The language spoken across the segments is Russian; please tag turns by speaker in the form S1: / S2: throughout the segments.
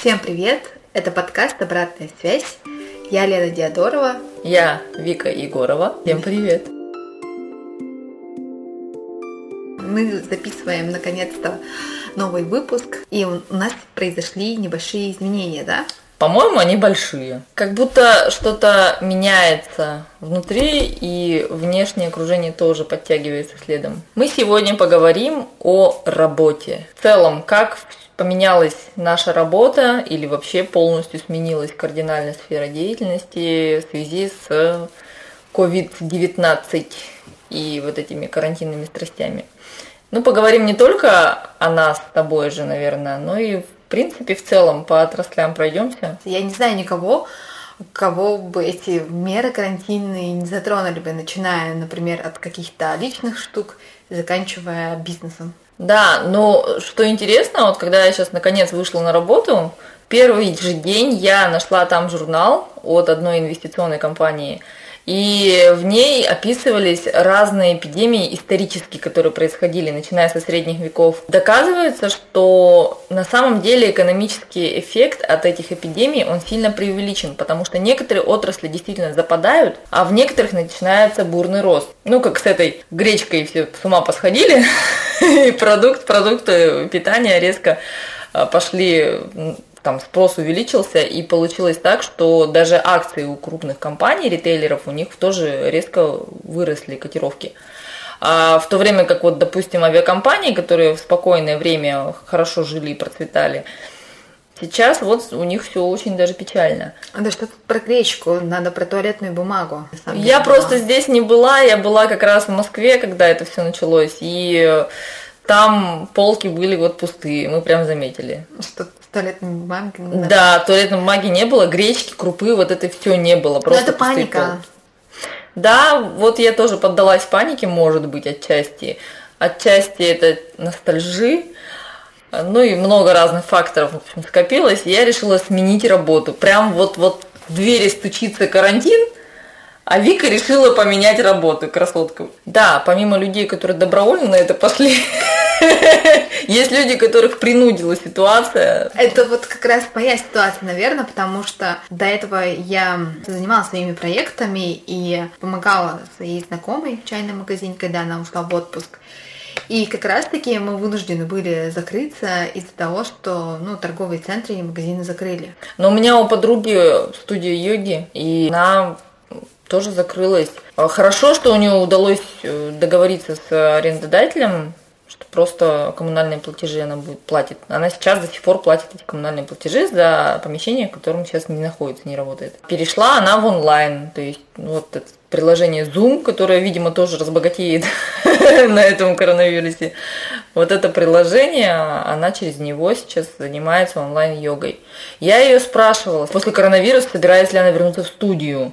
S1: Всем привет! Это подкаст «Обратная связь». Я Лена Диадорова.
S2: Я Вика Егорова. Всем привет!
S1: Мы записываем наконец-то новый выпуск, и у нас произошли небольшие изменения, да?
S2: По-моему, они большие. Как будто что-то меняется внутри, и внешнее окружение тоже подтягивается следом. Мы сегодня поговорим о работе. В целом, как поменялась наша работа или вообще полностью сменилась кардинальная сфера деятельности в связи с COVID-19 и вот этими карантинными страстями. Ну, поговорим не только о нас с тобой же, наверное, но и в принципе, в целом по отраслям пройдемся.
S1: Я не знаю никого, кого бы эти меры карантинные не затронули бы, начиная, например, от каких-то личных штук, заканчивая бизнесом.
S2: Да, но что интересно, вот когда я сейчас наконец вышла на работу, первый же день я нашла там журнал от одной инвестиционной компании – и в ней описывались разные эпидемии исторические, которые происходили, начиная со средних веков. Доказывается, что на самом деле экономический эффект от этих эпидемий, он сильно преувеличен, потому что некоторые отрасли действительно западают, а в некоторых начинается бурный рост. Ну, как с этой гречкой все с ума посходили, и продукт, продукты питания резко а, пошли там спрос увеличился, и получилось так, что даже акции у крупных компаний, ритейлеров, у них тоже резко выросли котировки. А в то время как вот, допустим, авиакомпании, которые в спокойное время хорошо жили и процветали, Сейчас вот у них все очень даже печально.
S1: А да что тут про гречку, надо про туалетную бумагу.
S2: Я просто здесь не была, я была как раз в Москве, когда это все началось, и там полки были вот пустые, мы прям заметили.
S1: Что туалетной бумаги. Да.
S2: да, туалетной бумаги не было, гречки, крупы, вот это все не было.
S1: Просто Но это паника. Полки.
S2: Да, вот я тоже поддалась панике, может быть, отчасти. Отчасти это ностальжи, ну и много разных факторов, в общем, скопилось. Я решила сменить работу. Прям вот, вот в двери стучится карантин, а Вика решила поменять работу, красотка. Да, помимо людей, которые добровольно на это пошли, есть люди, которых принудила ситуация.
S1: Это вот как раз моя ситуация, наверное, потому что до этого я занималась своими проектами и помогала своей знакомой в чайном магазине, когда она ушла в отпуск. И как раз-таки мы вынуждены были закрыться из-за того, что ну, торговые центры и магазины закрыли.
S2: Но у меня у подруги студия йоги, и она тоже закрылась. Хорошо, что у нее удалось э, договориться с арендодателем, что просто коммунальные платежи она будет платить. Она сейчас до сих пор платит эти коммунальные платежи за помещение, в котором сейчас не находится, не работает. Перешла она в онлайн, то есть ну, вот это приложение Zoom, которое, видимо, тоже разбогатеет на этом коронавирусе. Вот это приложение, она через него сейчас занимается онлайн-йогой. Я ее спрашивала, после коронавируса собирается ли она вернуться в студию.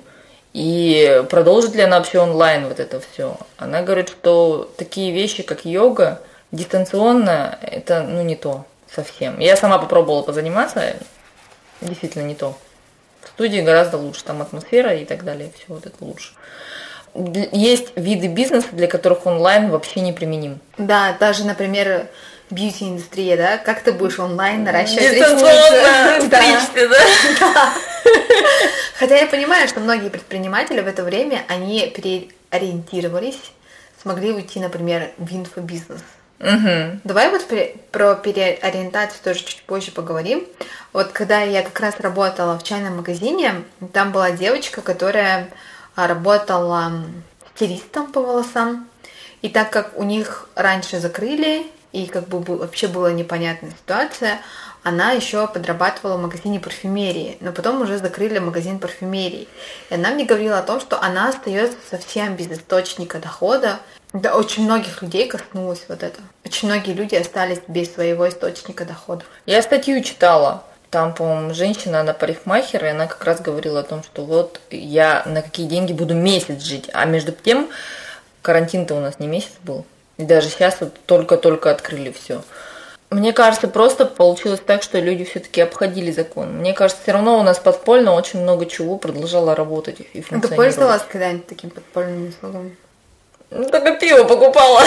S2: И продолжит ли она вообще онлайн вот это все? Она говорит, что такие вещи, как йога, дистанционно, это ну не то совсем. Я сама попробовала позаниматься, действительно не то. В студии гораздо лучше, там атмосфера и так далее, все вот это лучше. Есть виды бизнеса, для которых онлайн вообще не применим.
S1: Да, даже, например, бьюти-индустрия, да? Как ты будешь онлайн наращивать
S2: ресницы? да. да.
S1: Хотя я понимаю, что многие предприниматели в это время, они переориентировались, смогли уйти, например, в инфобизнес.
S2: Угу.
S1: Давай вот про переориентацию тоже чуть позже поговорим. Вот когда я как раз работала в чайном магазине, там была девочка, которая а, работала стилистом по волосам. И так как у них раньше закрыли, и как бы вообще была непонятная ситуация, она еще подрабатывала в магазине парфюмерии, но потом уже закрыли магазин парфюмерии. И она мне говорила о том, что она остается совсем без источника дохода. Да, очень многих людей коснулось вот это. Очень многие люди остались без своего источника дохода.
S2: Я статью читала. Там, по-моему, женщина, она парикмахер, и она как раз говорила о том, что вот я на какие деньги буду месяц жить. А между тем, карантин-то у нас не месяц был. И даже сейчас вот только-только открыли все. Мне кажется, просто получилось так, что люди все-таки обходили закон. Мне кажется, все равно у нас подпольно очень много чего продолжало работать и функционировать.
S1: Ты пользовалась когда-нибудь таким подпольным услугами?
S2: Ну, только пиво покупала.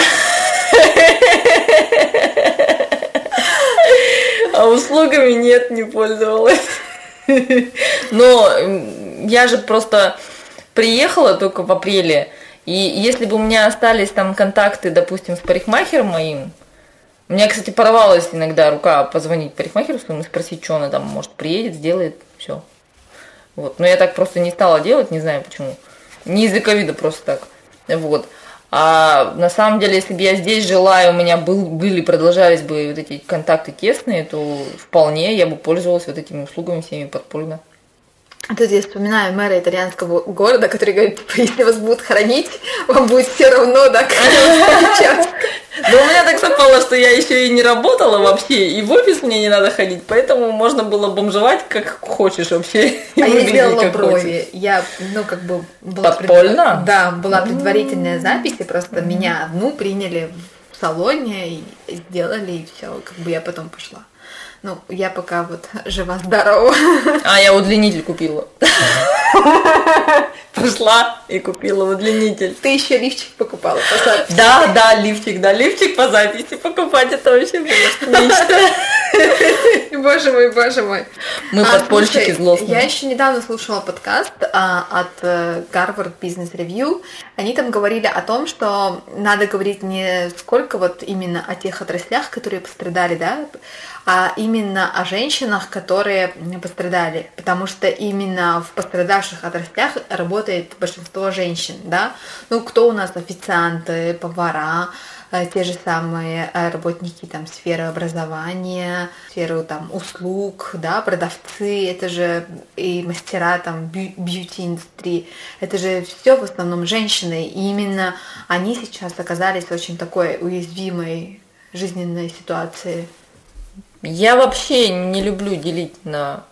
S2: А услугами нет, не пользовалась. Но я же просто приехала только в апреле, и если бы у меня остались там контакты, допустим, с парикмахером моим, мне, кстати, порвалась иногда рука позвонить парикмахеру своему и спросить, что она там, может, приедет, сделает, все. Вот. Но я так просто не стала делать, не знаю почему. Не из-за ковида, просто так. Вот. А на самом деле, если бы я здесь жила, и у меня был, были, продолжались бы вот эти контакты тесные, то вполне я бы пользовалась вот этими услугами всеми подпольно.
S1: Тут я вспоминаю мэра итальянского города, который говорит, типа, если вас будут хранить, вам будет все равно, да,
S2: но у меня так совпало, что я еще и не работала вообще, и в офис мне не надо ходить, поэтому можно было бомжевать как хочешь вообще.
S1: А я сделала брови. Я, ну, как бы...
S2: Была Подпольно?
S1: Пред... Да, была предварительная запись, и просто меня одну приняли в салоне, и сделали, и все, как бы я потом пошла. Ну, я пока вот жива-здорова.
S2: А, я удлинитель купила. Пришла и купила удлинитель.
S1: Ты еще лифчик покупала по записи?
S2: Да, да, лифчик, да, лифчик по записи покупать, это вообще было мечта.
S1: Боже мой, боже мой.
S2: Мы а, подпольщики злостные.
S1: Я еще недавно слушала подкаст а, от Harvard Business Review. Они там говорили о том, что надо говорить не сколько вот именно о тех отраслях, которые пострадали, да, а именно о женщинах, которые пострадали, потому что именно в пострадавших отраслях работает большинство женщин, да. Ну, кто у нас официанты, повара, э, те же самые э, работники там сферы образования, сферы там услуг, да, продавцы, это же и мастера там бьюти индустрии, это же все в основном женщины, и именно они сейчас оказались в очень такой уязвимой жизненной ситуации.
S2: Я вообще не люблю делить на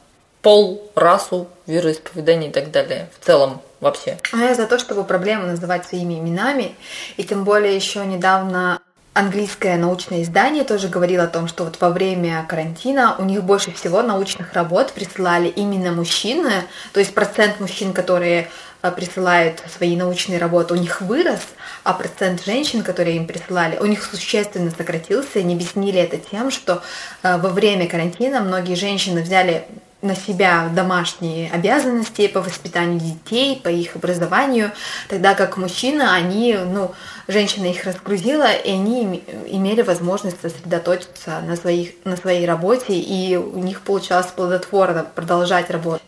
S2: пол, расу, вероисповедание и так далее. В целом вообще.
S1: А я за то, чтобы проблемы называть своими именами. И тем более еще недавно английское научное издание тоже говорило о том, что вот во время карантина у них больше всего научных работ присылали именно мужчины, то есть процент мужчин, которые э, присылают свои научные работы, у них вырос, а процент женщин, которые им присылали, у них существенно сократился. Они объяснили это тем, что э, во время карантина многие женщины взяли на себя домашние обязанности по воспитанию детей, по их образованию, тогда как мужчины, они, ну, женщина их разгрузила, и они имели возможность сосредоточиться на, своих, на своей работе, и у них получалось плодотворно продолжать работать.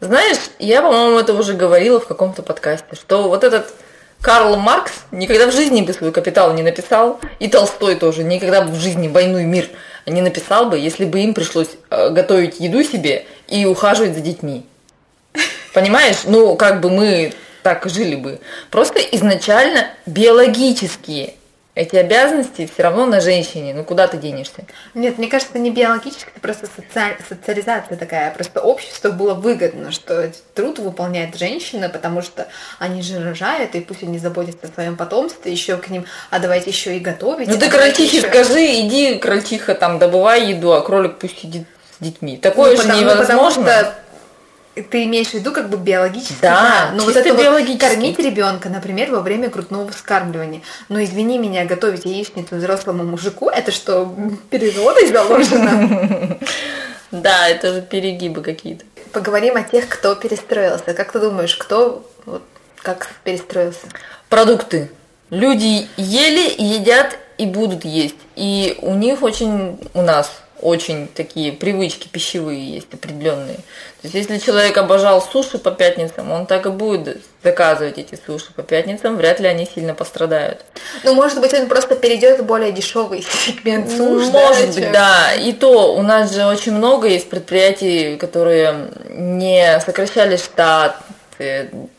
S2: Знаешь, я, по-моему, это уже говорила в каком-то подкасте, что вот этот Карл Маркс никогда в жизни бы свой капитал не написал, и Толстой тоже никогда бы в жизни «Войну и мир» не написал бы, если бы им пришлось э, готовить еду себе и ухаживать за детьми. Понимаешь? Ну, как бы мы так жили бы. Просто изначально биологические эти обязанности все равно на женщине. Ну куда ты денешься?
S1: Нет, мне кажется, не биологически, это просто социаль... социализация такая. Просто обществу было выгодно, что труд выполняет женщина, потому что они же рожают, и пусть они заботятся о своем потомстве, еще к ним, а давайте еще и готовить.
S2: Ну ты крольчихе еще... скажи, иди, крольчиха, там, добывай еду, а кролик пусть сидит с детьми. Такое ну, же потому, невозможно. Потому что
S1: ты имеешь в виду как бы биологически,
S2: да, но вот это
S1: вот кормить ребенка, например, во время грудного вскармливания. Но извини меня, готовить яичницу взрослому мужику, это что, природой заложено?
S2: Да, это же перегибы какие-то.
S1: Поговорим о тех, кто перестроился. Как ты думаешь, кто вот, как перестроился?
S2: Продукты. Люди ели, едят и будут есть. И у них очень, у нас очень такие привычки пищевые есть определенные. То есть если человек обожал суши по пятницам, он так и будет заказывать эти суши по пятницам, вряд ли они сильно пострадают.
S1: Ну, может быть, он просто перейдет в более дешевый сегмент суш.
S2: Может да, быть, да. И то у нас же очень много есть предприятий, которые не сокращали штат,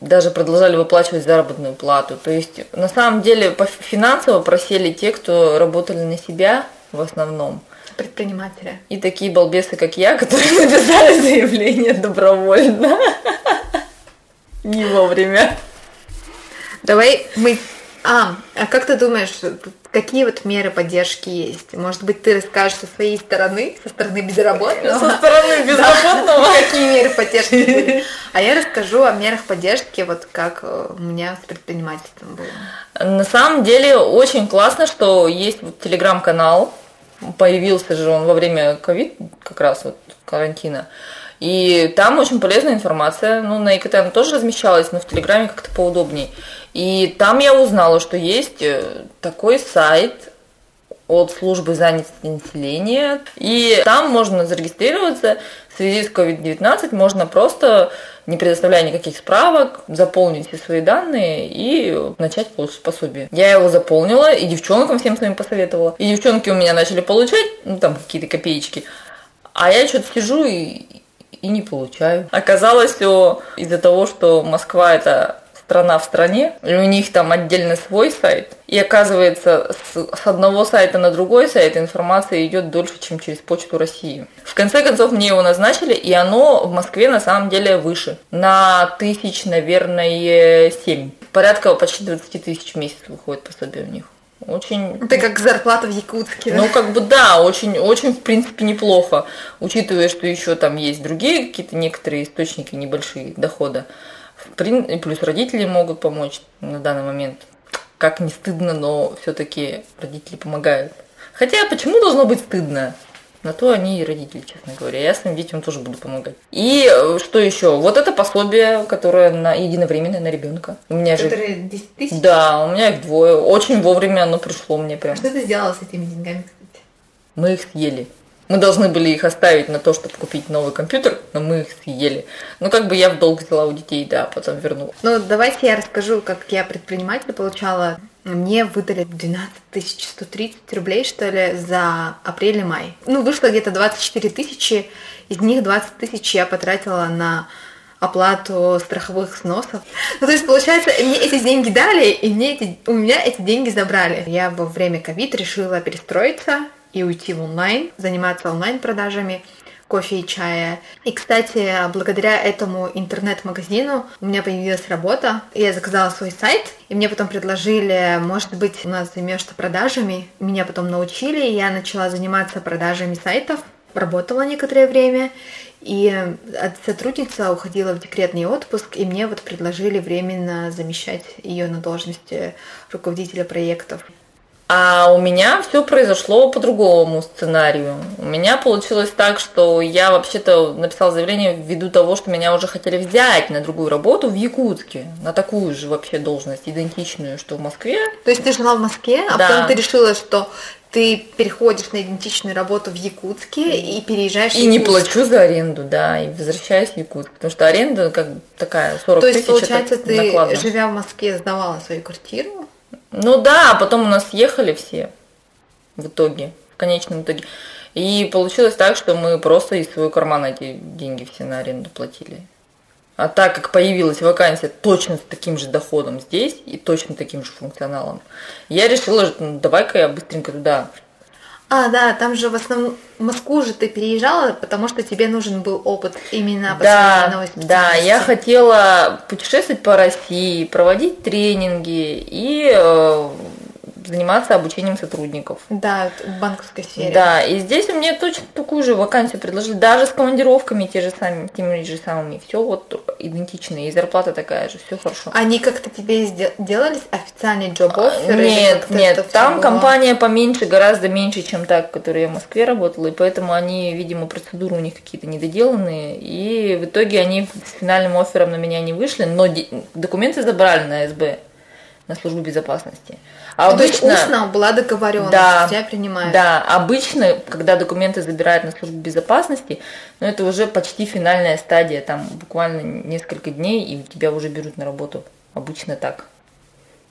S2: даже продолжали выплачивать заработную плату. То есть на самом деле финансово просели те, кто работали на себя в основном
S1: предпринимателя.
S2: И такие балбесы, как я, которые написали заявление добровольно. Не вовремя.
S1: Давай мы... А, а как ты думаешь, какие вот меры поддержки есть? Может быть, ты расскажешь со своей стороны, со стороны безработного?
S2: Со стороны безработного?
S1: Какие меры поддержки были? А я расскажу о мерах поддержки, вот как э, у меня с предпринимательством было.
S2: На самом деле очень классно, что есть телеграм-канал Появился же он во время ковид, как раз вот карантина. И там очень полезная информация. Ну, на ИКТ она тоже размещалась, но в Телеграме как-то поудобней. И там я узнала, что есть э, такой сайт от службы занятости населения. И там можно зарегистрироваться в связи с COVID-19, можно просто, не предоставляя никаких справок, заполнить все свои данные и начать получать пособие. Я его заполнила, и девчонкам всем своим посоветовала. И девчонки у меня начали получать, ну там какие-то копеечки. А я что-то сижу и, и не получаю. Оказалось все из-за того, что Москва это страна в стране, и у них там отдельно свой сайт. И оказывается, с, одного сайта на другой сайт информация идет дольше, чем через почту России. В конце концов, мне его назначили, и оно в Москве на самом деле выше. На тысяч, наверное, 7. Порядка почти 20 тысяч в месяц выходит пособие у них. Очень...
S1: Это как зарплата в Якутске.
S2: Ну, как бы да, очень, очень, в принципе, неплохо, учитывая, что еще там есть другие какие-то некоторые источники небольшие дохода. Плюс родители могут помочь на данный момент. Как не стыдно, но все-таки родители помогают. Хотя почему должно быть стыдно? На то они и родители, честно говоря. Я своим детям тоже буду помогать. И э, что еще? Вот это пособие, которое на единовременное на ребенка.
S1: У меня Которые же... 10 тысяч?
S2: Да, у меня их двое. Очень вовремя оно пришло мне прям. А
S1: что ты сделала с этими деньгами, кстати?
S2: Мы их съели. Мы должны были их оставить на то, чтобы купить новый компьютер, но мы их съели. Ну, как бы я в долг взяла у детей, да, потом вернула.
S1: Ну, давайте я расскажу, как я предприниматель получала. Мне выдали 12 130 рублей, что ли, за апрель и май. Ну, вышло где-то 24 тысячи, из них 20 тысяч я потратила на оплату страховых сносов. Ну, то есть, получается, мне эти деньги дали, и мне эти, у меня эти деньги забрали. Я во время ковид решила перестроиться, и уйти в онлайн, заниматься онлайн-продажами кофе и чая. И, кстати, благодаря этому интернет-магазину у меня появилась работа. Я заказала свой сайт, и мне потом предложили, может быть, у нас займешься продажами. Меня потом научили, и я начала заниматься продажами сайтов. Работала некоторое время, и сотрудница уходила в декретный отпуск, и мне вот предложили временно замещать ее на должности руководителя проектов.
S2: А у меня все произошло по другому сценарию. У меня получилось так, что я вообще-то написала заявление ввиду того, что меня уже хотели взять на другую работу в Якутске, на такую же вообще должность, идентичную, что в Москве.
S1: То есть ты жила в Москве, а да. потом ты решила, что ты переходишь на идентичную работу в Якутске и переезжаешь
S2: И не плачу за аренду, да, и возвращаюсь в Якутск. Потому что аренда как такая 40
S1: тысяч.
S2: То
S1: есть, получается, ты, накладно. живя в Москве, сдавала свою квартиру?
S2: Ну да, а потом у нас съехали все в итоге, в конечном итоге. И получилось так, что мы просто из своего кармана эти деньги все на аренду платили. А так как появилась вакансия точно с таким же доходом здесь и точно таким же функционалом, я решила, ну, давай-ка я быстренько туда
S1: а, да, там же в основном в Москву же ты переезжала, потому что тебе нужен был опыт именно
S2: да, Да, я хотела путешествовать по России, проводить тренинги и э, заниматься обучением сотрудников.
S1: Да, в банковской сфере.
S2: Да, и здесь мне точно такую же вакансию предложили, даже с командировками те же самыми, теми же самыми. Все вот идентично, и зарплата такая же, все хорошо.
S1: Они как-то тебе сделали официальный джоб офер
S2: Нет, нет, там компания поменьше, гораздо меньше, чем так, в которой я в Москве работала, и поэтому они, видимо, процедуры у них какие-то недоделанные, и в итоге они с финальным оффером на меня не вышли, но документы забрали на СБ на службу безопасности.
S1: А ну, обычно, то есть устно была договоренность, да, тебя принимают.
S2: Да, обычно, когда документы забирают на службу безопасности, ну это уже почти финальная стадия, там буквально несколько дней, и тебя уже берут на работу. Обычно так.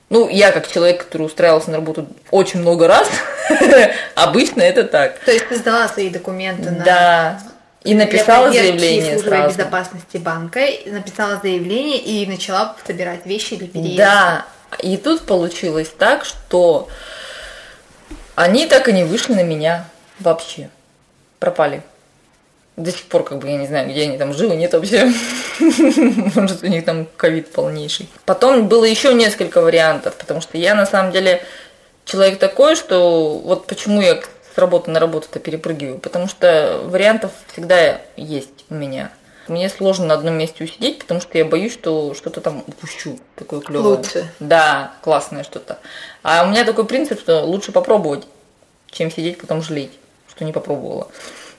S2: Ну, я как человек, который устраивался на работу очень много раз, обычно это так.
S1: То есть ты сдала свои документы на...
S2: Да, и написала заявление сразу.
S1: безопасности банка, написала заявление и начала собирать вещи для переезда.
S2: Да, и тут получилось так, что они так и не вышли на меня вообще. Пропали. До сих пор, как бы, я не знаю, где они там живы, нет вообще. Может, у них там ковид полнейший. Потом было еще несколько вариантов, потому что я на самом деле человек такой, что вот почему я с работы на работу-то перепрыгиваю, потому что вариантов всегда есть у меня. Мне сложно на одном месте усидеть, потому что я боюсь, что что-то там упущу такое клевое.
S1: Лучше.
S2: Да, классное что-то. А у меня такой принцип, что лучше попробовать, чем сидеть потом жалеть, что не попробовала.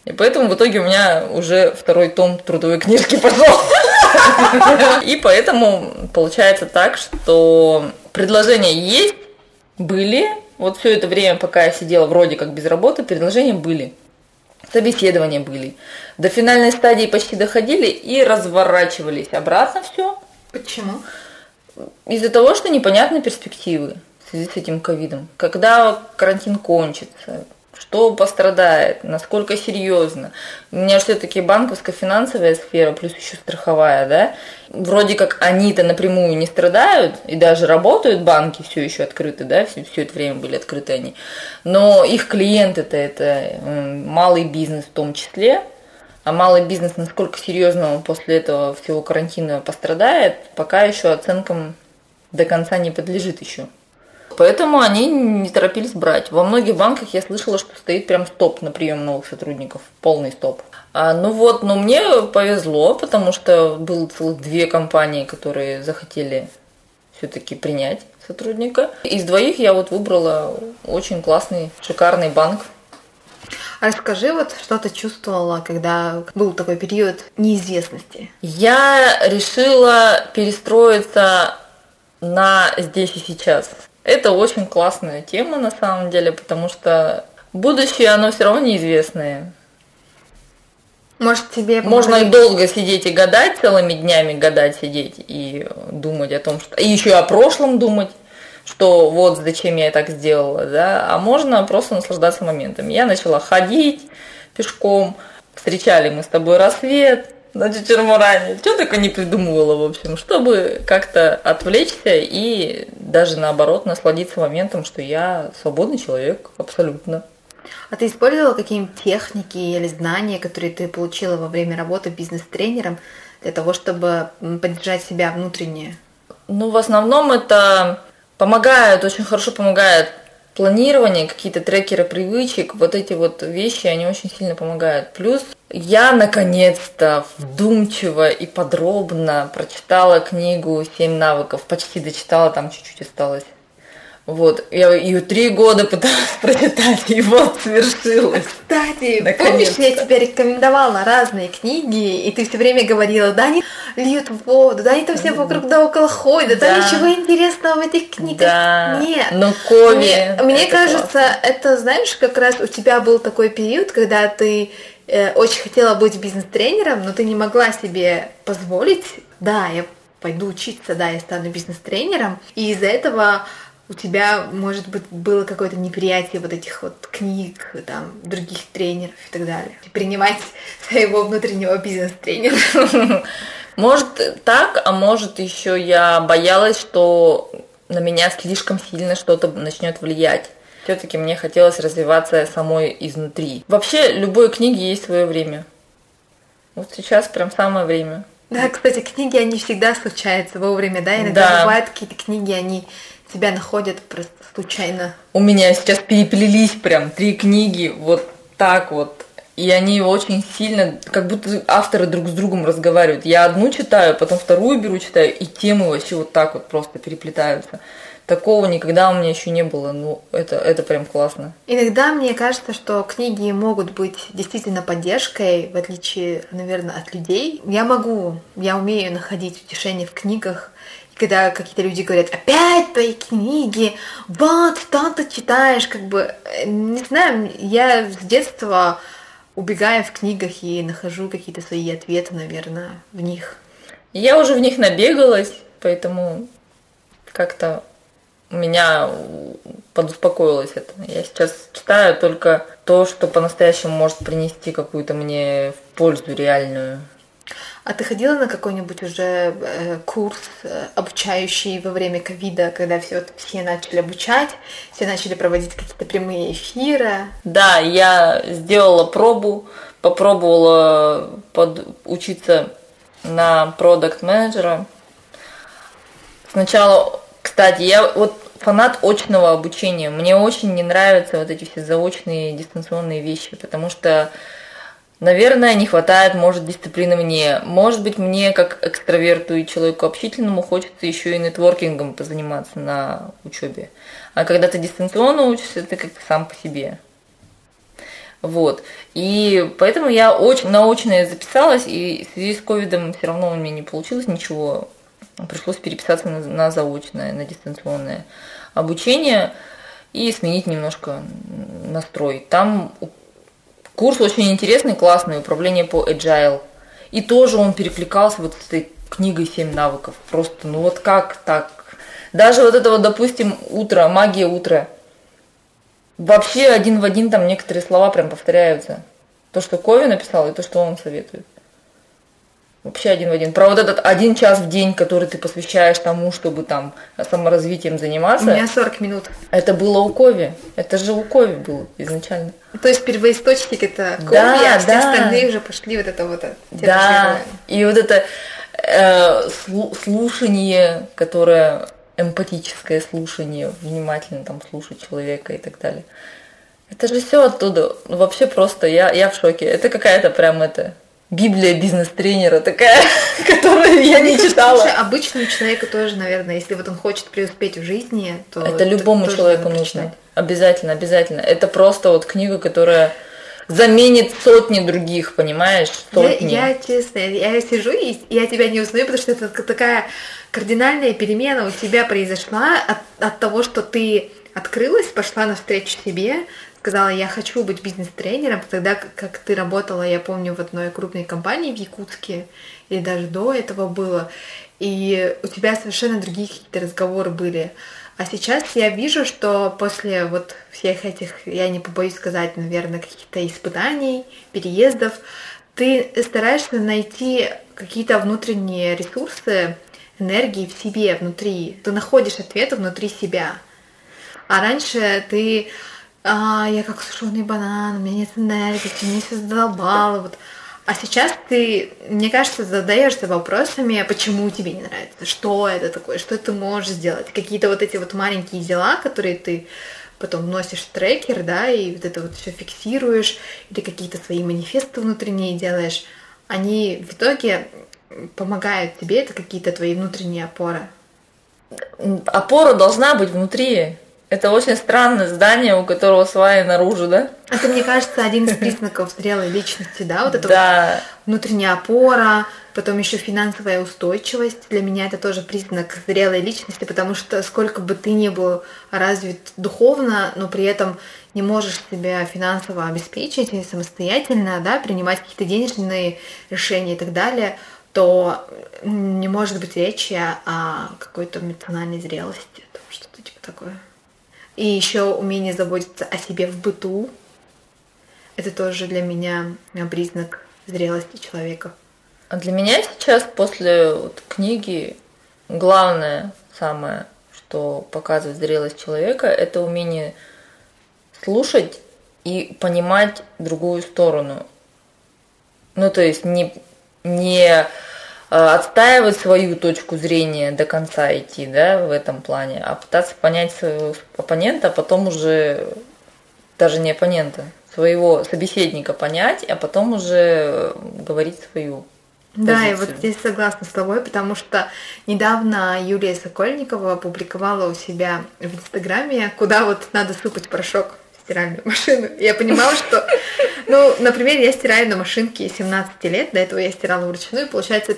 S2: И поэтому в итоге у меня уже второй том трудовой книжки пошел. И поэтому получается так, что предложения есть, были. Вот все это время, пока я сидела вроде как без работы, предложения были. Собеседования были. До финальной стадии почти доходили и разворачивались обратно все.
S1: Почему?
S2: Из-за того, что непонятны перспективы в связи с этим ковидом. Когда карантин кончится, что пострадает, насколько серьезно. У меня все-таки банковская финансовая сфера, плюс еще страховая, да. Вроде как они-то напрямую не страдают, и даже работают банки все еще открыты, да, все, все это время были открыты они. Но их клиенты-то это малый бизнес в том числе, а малый бизнес, насколько серьезно он после этого всего карантина пострадает, пока еще оценкам до конца не подлежит еще. Поэтому они не торопились брать. Во многих банках я слышала, что стоит прям стоп на прием новых сотрудников, полный стоп. А, ну вот, но мне повезло, потому что было целых две компании, которые захотели все-таки принять сотрудника. Из двоих я вот выбрала очень классный, шикарный банк.
S1: А расскажи, вот что ты чувствовала, когда был такой период неизвестности?
S2: Я решила перестроиться на здесь и сейчас. Это очень классная тема на самом деле, потому что будущее, оно все равно неизвестное.
S1: Может, тебе
S2: Можно и долго сидеть и гадать, целыми днями гадать, сидеть и думать о том, что... И еще о прошлом думать, что вот зачем я так сделала, да. А можно просто наслаждаться моментом. Я начала ходить пешком, встречали мы с тобой рассвет, на Чичермуране. Что только не придумывала, в общем, чтобы как-то отвлечься и даже наоборот насладиться моментом, что я свободный человек, абсолютно.
S1: А ты использовала какие-нибудь техники или знания, которые ты получила во время работы бизнес-тренером для того, чтобы поддержать себя внутренне?
S2: Ну, в основном это помогает, очень хорошо помогает планирование, какие-то трекеры привычек, вот эти вот вещи, они очень сильно помогают. Плюс я наконец-то вдумчиво и подробно прочитала книгу «Семь навыков», почти дочитала, там чуть-чуть осталось. Вот, я ее три года пыталась прочитать, и вот свершилось.
S1: Кстати, помнишь, я тебе рекомендовала разные книги, и ты все время говорила, да, они льют воду, да, они там все вокруг да около ходят, да, да ничего интересного в этих книгах да. нет.
S2: Но Кови...
S1: Мне, мне кажется, классно. это, знаешь, как раз у тебя был такой период, когда ты э, очень хотела быть бизнес-тренером, но ты не могла себе позволить, да, я пойду учиться, да, я стану бизнес-тренером, и из-за этого у тебя, может быть, было какое-то неприятие вот этих вот книг, там, других тренеров и так далее. Принимать своего внутреннего бизнес-тренера.
S2: Может так, а может еще я боялась, что на меня слишком сильно что-то начнет влиять. Все-таки мне хотелось развиваться самой изнутри. Вообще, любой книге есть свое время. Вот сейчас прям самое время.
S1: Да, кстати, книги, они всегда случаются вовремя, да? Иногда да. бывают какие-то книги, они тебя находят просто случайно.
S2: У меня сейчас переплелись прям три книги вот так вот. И они очень сильно, как будто авторы друг с другом разговаривают. Я одну читаю, потом вторую беру, читаю, и темы вообще вот так вот просто переплетаются. Такого никогда у меня еще не было. Ну, это, это прям классно.
S1: Иногда мне кажется, что книги могут быть действительно поддержкой, в отличие, наверное, от людей. Я могу, я умею находить утешение в книгах, когда какие-то люди говорят, опять твои книги, вот, что ты читаешь, как бы, э, не знаю, я с детства убегаю в книгах и нахожу какие-то свои ответы, наверное, в них.
S2: Я уже в них набегалась, поэтому как-то у меня подуспокоилось это. Я сейчас читаю только то, что по-настоящему может принести какую-то мне пользу реальную.
S1: А ты ходила на какой-нибудь уже э, курс э, обучающий во время ковида, когда все, вот, все начали обучать, все начали проводить какие-то прямые эфиры?
S2: Да, я сделала пробу, попробовала под, учиться на продукт менеджера. Сначала, кстати, я вот фанат очного обучения. Мне очень не нравятся вот эти все заочные дистанционные вещи, потому что Наверное, не хватает, может, дисциплины мне. Может быть, мне, как экстраверту и человеку общительному, хочется еще и нетворкингом позаниматься на учебе. А когда ты дистанционно учишься, ты как-то сам по себе. Вот. И поэтому я очень на очное записалась, и в связи с ковидом все равно у меня не получилось ничего. Пришлось переписаться на, на заочное, на дистанционное обучение и сменить немножко настрой. Там курс очень интересный, классный, управление по agile. И тоже он перекликался вот с этой книгой «Семь навыков». Просто, ну вот как так? Даже вот это вот, допустим, утро, магия утра. Вообще один в один там некоторые слова прям повторяются. То, что Кови написал, и то, что он советует. Вообще один в один. Про вот этот один час в день, который ты посвящаешь тому, чтобы там саморазвитием заниматься. У
S1: меня 40 минут.
S2: Это было у Кови. Это же у Кови было изначально.
S1: То есть первоисточник это Кови, да, а все да. остальные уже пошли вот это вот.
S2: Да, и вот это э, слушание, которое эмпатическое слушание, внимательно там слушать человека и так далее. Это же все оттуда. Вообще просто я, я в шоке. Это какая-то прям это Библия бизнес-тренера такая, которую я не читала. Слушай,
S1: обычному человеку тоже, наверное, если вот он хочет преуспеть в жизни, то...
S2: Это любому человеку нужно. Обязательно, обязательно. Это просто вот книга, которая заменит сотни других, понимаешь? Сотни.
S1: Я, я честно, я сижу и я тебя не узнаю, потому что это такая кардинальная перемена у тебя произошла от, от того, что ты открылась, пошла навстречу себе, сказала, я хочу быть бизнес-тренером, тогда как ты работала, я помню, в одной крупной компании в Якутске, или даже до этого было, и у тебя совершенно другие какие-то разговоры были. А сейчас я вижу, что после вот всех этих, я не побоюсь сказать, наверное, каких-то испытаний, переездов, ты стараешься найти какие-то внутренние ресурсы, энергии в себе, внутри. Ты находишь ответы внутри себя. А раньше ты а, я как сушеный банан, у меня нет энергии, меня все задолбало. Вот. А сейчас ты, мне кажется, задаешься вопросами, почему тебе не нравится, что это такое, что ты можешь сделать. Какие-то вот эти вот маленькие дела, которые ты потом носишь трекер, да, и вот это вот все фиксируешь, или какие-то свои манифесты внутренние делаешь, они в итоге помогают тебе, это какие-то твои внутренние опоры.
S2: Опора должна быть внутри. Это очень странное здание, у которого сваи наружу, да?
S1: Это, мне кажется, один из признаков зрелой личности, да? Вот это да. вот внутренняя опора, потом еще финансовая устойчивость. Для меня это тоже признак зрелой личности, потому что сколько бы ты ни был развит духовно, но при этом не можешь себя финансово обеспечить и самостоятельно, да, принимать какие-то денежные решения и так далее, то не может быть речи о какой-то эмоциональной зрелости, что-то типа такое. И еще умение заботиться о себе в быту. Это тоже для меня признак зрелости человека.
S2: А для меня сейчас после вот книги главное самое, что показывает зрелость человека, это умение слушать и понимать другую сторону. Ну, то есть не, не Э, отстаивать свою точку зрения до конца идти, да, в этом плане, а пытаться понять своего оппонента, а потом уже даже не оппонента, своего собеседника понять, а потом уже говорить свою.
S1: Да, позицию. и вот здесь согласна с тобой, потому что недавно Юлия Сокольникова опубликовала у себя в Инстаграме, куда вот надо сыпать порошок в стиральную машину. Я понимала, что, ну, например, я стираю на машинке 17 лет, до этого я стирала вручную, и получается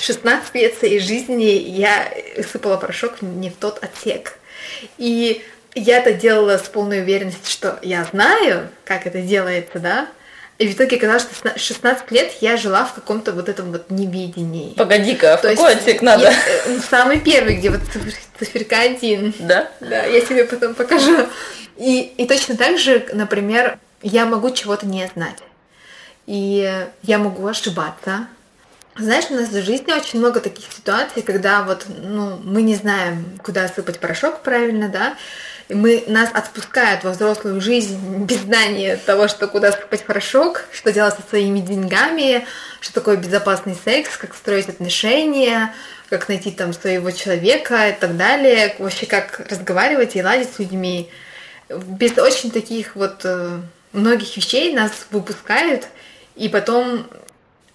S1: 16 лет своей жизни я сыпала порошок не в тот отсек. И я это делала с полной уверенностью, что я знаю, как это делается, да, и в итоге оказалось, что 16 лет я жила в каком-то вот этом вот невидении.
S2: Погоди-ка, в То какой есть, отсек надо? Я,
S1: э, самый первый, где вот циферка один.
S2: Да?
S1: Да, я тебе потом покажу. И, и точно так же, например, я могу чего-то не знать. И я могу ошибаться, знаешь, у нас в жизни очень много таких ситуаций, когда вот, ну, мы не знаем, куда сыпать порошок правильно, да, и мы, нас отпускают во взрослую жизнь без знания того, что куда сыпать порошок, что делать со своими деньгами, что такое безопасный секс, как строить отношения, как найти там своего человека и так далее, вообще как разговаривать и ладить с людьми. Без очень таких вот э, многих вещей нас выпускают, и потом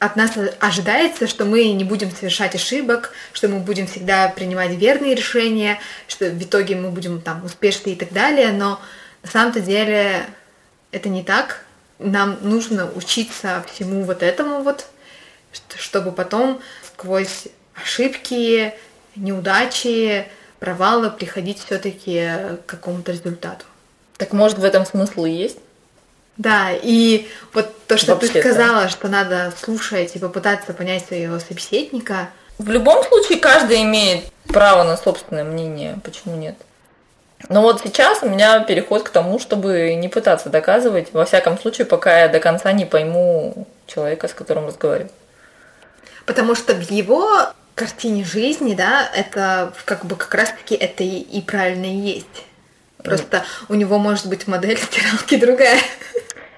S1: от нас ожидается, что мы не будем совершать ошибок, что мы будем всегда принимать верные решения, что в итоге мы будем там успешны и так далее, но на самом-то деле это не так. нам нужно учиться всему вот этому вот, чтобы потом сквозь ошибки, неудачи, провалы приходить все-таки к какому-то результату.
S2: Так может в этом смысл и есть?
S1: Да, и вот то, что Вообще-то. ты сказала, что надо слушать и попытаться понять своего собеседника.
S2: В любом случае каждый имеет право на собственное мнение, почему нет? Но вот сейчас у меня переход к тому, чтобы не пытаться доказывать, во всяком случае, пока я до конца не пойму человека, с которым разговариваю.
S1: Потому что в его картине жизни, да, это как бы как раз-таки это и, и правильно и есть. Просто у него может быть модель стиралки другая.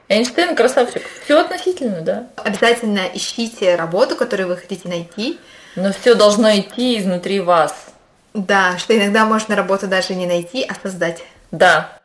S2: Эйнштейн красавчик. Все относительно, да.
S1: Обязательно ищите работу, которую вы хотите найти.
S2: Но все должно идти изнутри вас.
S1: Да, что иногда можно работу даже не найти, а создать.
S2: Да,